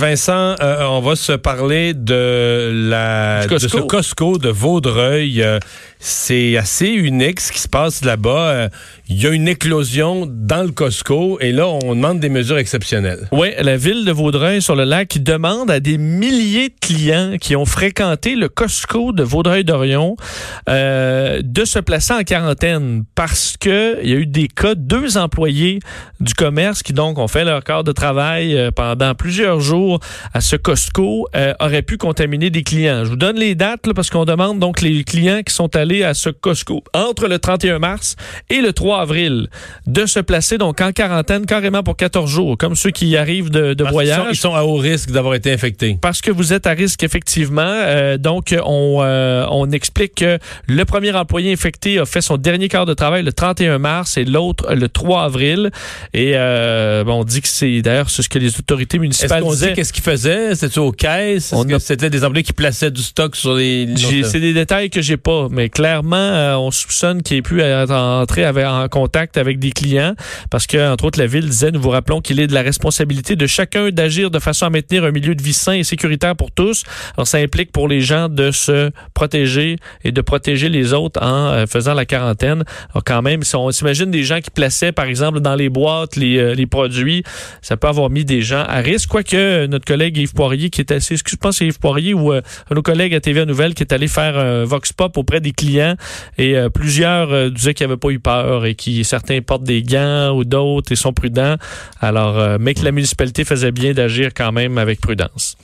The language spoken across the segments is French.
Vincent, euh, on va se parler de la Costco. de ce Costco de Vaudreuil. Euh, c'est assez unique ce qui se passe là-bas. Il y a une éclosion dans le Costco et là, on demande des mesures exceptionnelles. Oui, la ville de Vaudreuil sur le lac qui demande à des milliers de clients qui ont fréquenté le Costco de Vaudreuil-Dorion euh, de se placer en quarantaine parce que il y a eu des cas, deux employés du commerce qui donc ont fait leur quart de travail euh, pendant plusieurs jours à ce Costco euh, auraient pu contaminer des clients. Je vous donne les dates là, parce qu'on demande donc les clients qui sont allés à ce Costco entre le 31 mars et le 3 avril de se placer donc en quarantaine carrément pour 14 jours, comme ceux qui arrivent de, voyage. sont- Ils sont, à haut risque d'avoir été infectés. Parce que vous êtes à risque, effectivement. Euh, donc, on, euh, on explique que le premier employé infecté a fait son dernier quart de travail le 31 mars et l'autre le 3 avril. Et euh, bon, on dit que c'est d'ailleurs ce que les autorités Est-ce municipales qu'on dit qu'est-ce qu'ils faisaient? C'était aux caisses? Est-ce a- c'était des employés qui plaçaient du stock sur les... C'est des détails que j'ai pas, mais clairement, euh, on soupçonne qu'il ait pu être entré avec- en contact avec des clients parce que, entre autres, la ville disait, nous vous rappelons qu'il est de la responsabilité de chacun d'agir de façon à maintenir un milieu de vie sain et sécuritaire pour tous. Alors, ça implique pour les gens de se protéger et de protéger les autres en euh, faisant la quarantaine. Alors, quand même, si on s'imagine des gens qui plaçaient, par exemple, dans les boîtes les, euh, les produits, ça peut avoir mis des gens à risque. Quoique, euh, notre collègue Yves Poirier, qui est assez, je pense c'est Yves Poirier ou euh, nos collègues à TVA Nouvelle qui est allé faire un Vox Pop auprès des clients et euh, plusieurs euh, disaient qu'ils n'avaient pas eu peur et qui certains portent des gants ou d'autres et sont prudents. Alors, euh, mais que la municipalité faisait bien d'agir quand même avec prudence.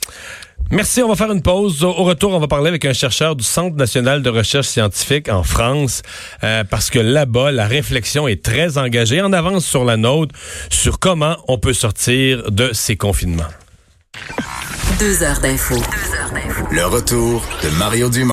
Merci, on va faire une pause. Au retour, on va parler avec un chercheur du Centre national de recherche scientifique en France, euh, parce que là-bas, la réflexion est très engagée, en avance sur la nôtre, sur comment on peut sortir de ces confinements. Deux heures d'info. Le retour de Mario Dumont.